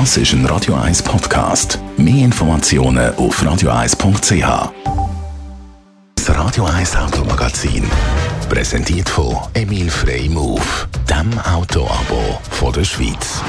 Das ist ein Radio 1 Podcast. Mehr Informationen auf radio1.ch. Das Radio 1 Automagazin. Präsentiert von Emil Frey Move, dem Autoabo von der Schweiz.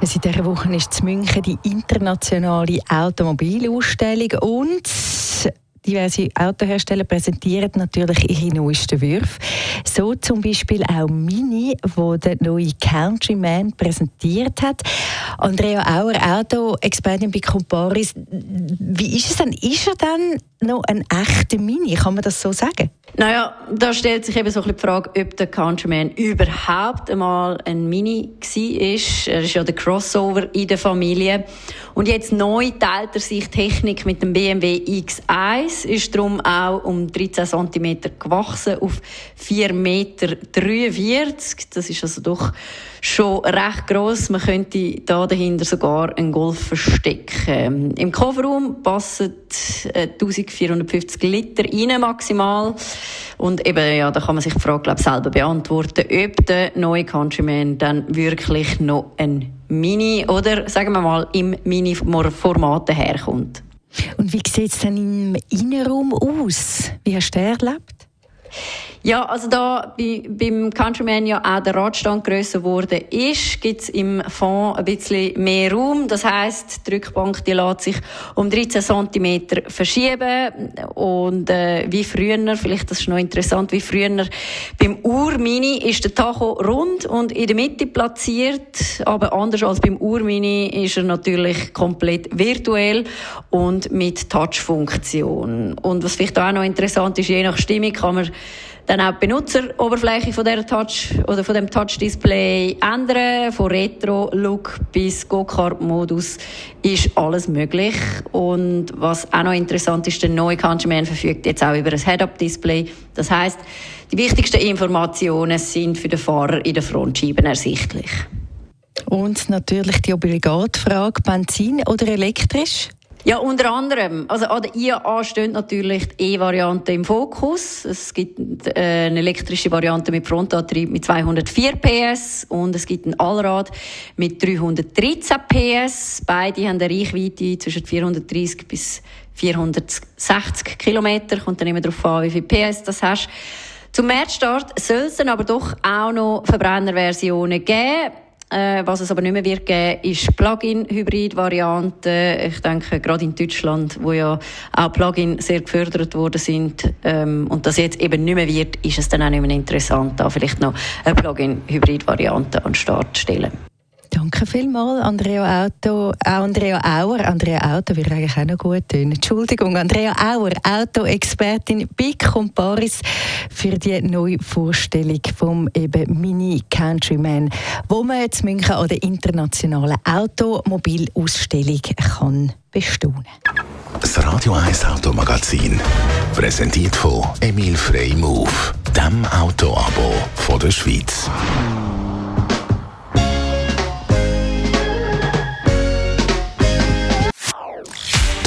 Seit dieser Woche ist in München die internationale Automobilausstellung und Diverse Autohersteller präsentieren natürlich ihre neuesten Würfe. So zum Beispiel auch Mini, wo der neue Countryman präsentiert hat. Andrea Auer, Auto-Expertin bei Comparis. Wie ist es denn? Ist er dann noch ein echter Mini? Kann man das so sagen? Naja, da stellt sich eben so ein die Frage, ob der Countryman überhaupt einmal ein Mini war. Er ist ja der Crossover in der Familie. Und jetzt neu teilt er sich Technik mit dem BMW X1, ist darum auch um 13 cm gewachsen auf 4,43 Meter. Das ist also doch schon recht gross. Man könnte da dahinter sogar einen Golf verstecken. Im Kofferraum passen 1450 Liter rein maximal. Und eben, ja, da kann man sich die Frage, glaube selber beantworten, ob der neue Countryman dann wirklich noch ein Mini oder, sagen wir mal, im Mini-Format daherkommt. Und wie sieht es denn im Innenraum aus? Wie hast du erlebt? Ja, also da bei, beim Countryman ja auch der Radstand grösser geworden ist, gibt's im Fond ein bisschen mehr Raum. Das heisst, die Rückbank die lässt sich um 13 cm verschieben. Und äh, wie früher, vielleicht das ist noch interessant, wie früher beim Ur-Mini ist der Tacho rund und in der Mitte platziert. Aber anders als beim Ur-Mini ist er natürlich komplett virtuell und mit Touch-Funktion. Und was vielleicht auch noch interessant ist, je nach Stimmung kann man dann auch die Benutzeroberfläche von dieser Touch oder von dem Touch-Display ändern. Von Retro-Look bis Go-Kart-Modus ist alles möglich. Und was auch noch interessant ist, der neue Countryman verfügt jetzt auch über ein Head-Up-Display. Das heißt, die wichtigsten Informationen sind für den Fahrer in den Frontscheiben ersichtlich. Und natürlich die obligate Frage, Benzin oder elektrisch? Ja, unter anderem. Also an der IAA steht natürlich die E-Variante im Fokus. Es gibt äh, eine elektrische Variante mit Frontantrieb mit 204 PS und es gibt ein Allrad mit 313 PS. Beide haben eine Reichweite zwischen 430 bis 460 Kilometer. Kommt dann immer darauf an, wie viel PS das hast. Zum Märzstart soll es dann aber doch auch noch Verbrennerversionen geben. Äh, was es aber nicht mehr wird geben, ist Plug-in-Hybrid-Variante. Ich denke, gerade in Deutschland, wo ja auch Plug-in sehr gefördert worden sind, ähm, und das jetzt eben nicht mehr wird, ist es dann auch nicht mehr interessant, da vielleicht noch eine Plug-in-Hybrid-Variante an den Start zu stellen. Danke vielmals, Andrea Auto, Andrea Auer. Andrea Auto wird eigentlich auch noch gut tun. Entschuldigung, Andrea Auer, Auto-Expertin bei Comparis für die neue Vorstellung vom eben Mini Countryman, wo man jetzt München an der internationalen Automobilausstellung kann bestaunen. Das Radio 1 Automagazin präsentiert von Emil Frey Move, dem Autoabo von der Schweiz.